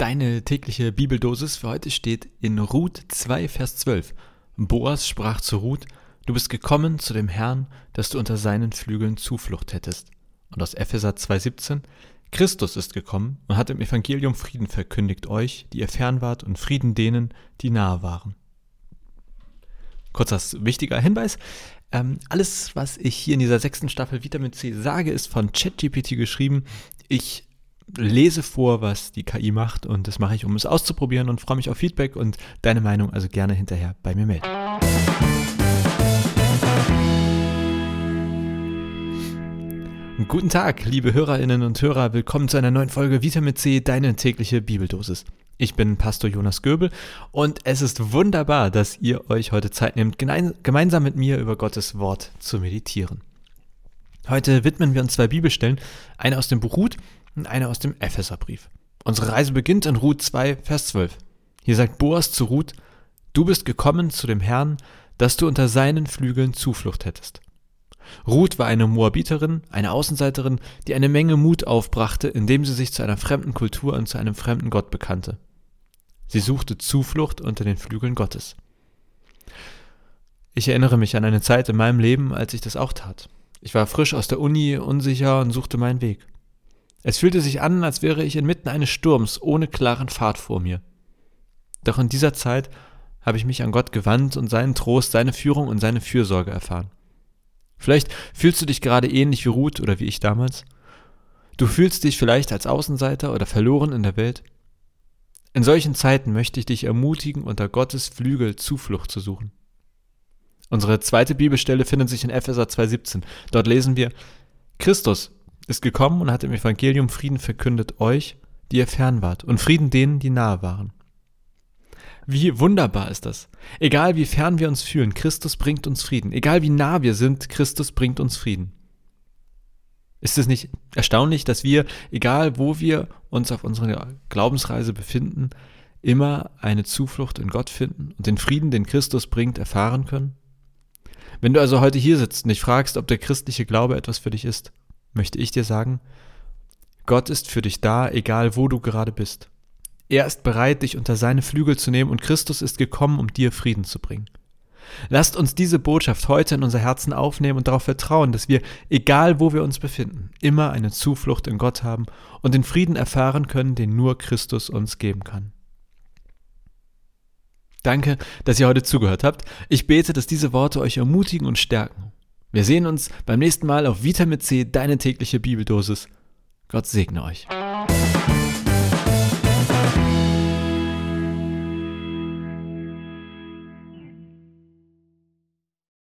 Deine tägliche Bibeldosis für heute steht in Ruth 2, Vers 12. Boas sprach zu Ruth, du bist gekommen zu dem Herrn, dass du unter seinen Flügeln Zuflucht hättest. Und aus Epheser 2,17, Christus ist gekommen und hat im Evangelium Frieden verkündigt euch, die ihr fern wart, und Frieden denen, die nahe waren. Kurzer wichtiger Hinweis. Ähm, alles, was ich hier in dieser sechsten Staffel Vitamin C sage, ist von ChatGPT geschrieben. Ich lese vor, was die KI macht und das mache ich, um es auszuprobieren und freue mich auf Feedback und deine Meinung also gerne hinterher bei mir melden. Guten Tag, liebe Hörerinnen und Hörer, willkommen zu einer neuen Folge Vitamin C, deine tägliche Bibeldosis. Ich bin Pastor Jonas Göbel und es ist wunderbar, dass ihr euch heute Zeit nehmt, gemeinsam mit mir über Gottes Wort zu meditieren. Heute widmen wir uns zwei Bibelstellen, eine aus dem Buch Ruth und eine aus dem Epheserbrief. Unsere Reise beginnt in Ruth 2, Vers 12. Hier sagt Boas zu Ruth, du bist gekommen zu dem Herrn, dass du unter seinen Flügeln Zuflucht hättest. Ruth war eine Moabiterin, eine Außenseiterin, die eine Menge Mut aufbrachte, indem sie sich zu einer fremden Kultur und zu einem fremden Gott bekannte. Sie suchte Zuflucht unter den Flügeln Gottes. Ich erinnere mich an eine Zeit in meinem Leben, als ich das auch tat. Ich war frisch aus der Uni, unsicher und suchte meinen Weg. Es fühlte sich an, als wäre ich inmitten eines Sturms ohne klaren Pfad vor mir. Doch in dieser Zeit habe ich mich an Gott gewandt und seinen Trost, seine Führung und seine Fürsorge erfahren. Vielleicht fühlst du dich gerade ähnlich wie Ruth oder wie ich damals. Du fühlst dich vielleicht als Außenseiter oder verloren in der Welt. In solchen Zeiten möchte ich dich ermutigen, unter Gottes Flügel Zuflucht zu suchen. Unsere zweite Bibelstelle findet sich in Epheser 2,17. Dort lesen wir, Christus ist gekommen und hat im Evangelium Frieden verkündet euch, die ihr fern wart, und Frieden denen, die nahe waren. Wie wunderbar ist das. Egal wie fern wir uns fühlen, Christus bringt uns Frieden. Egal wie nah wir sind, Christus bringt uns Frieden. Ist es nicht erstaunlich, dass wir, egal wo wir uns auf unserer Glaubensreise befinden, immer eine Zuflucht in Gott finden und den Frieden, den Christus bringt, erfahren können? Wenn du also heute hier sitzt und dich fragst, ob der christliche Glaube etwas für dich ist, möchte ich dir sagen, Gott ist für dich da, egal wo du gerade bist. Er ist bereit, dich unter seine Flügel zu nehmen und Christus ist gekommen, um dir Frieden zu bringen. Lasst uns diese Botschaft heute in unser Herzen aufnehmen und darauf vertrauen, dass wir, egal wo wir uns befinden, immer eine Zuflucht in Gott haben und den Frieden erfahren können, den nur Christus uns geben kann. Danke, dass ihr heute zugehört habt. Ich bete, dass diese Worte euch ermutigen und stärken. Wir sehen uns beim nächsten Mal auf Vitamin C, deine tägliche Bibeldosis. Gott segne euch.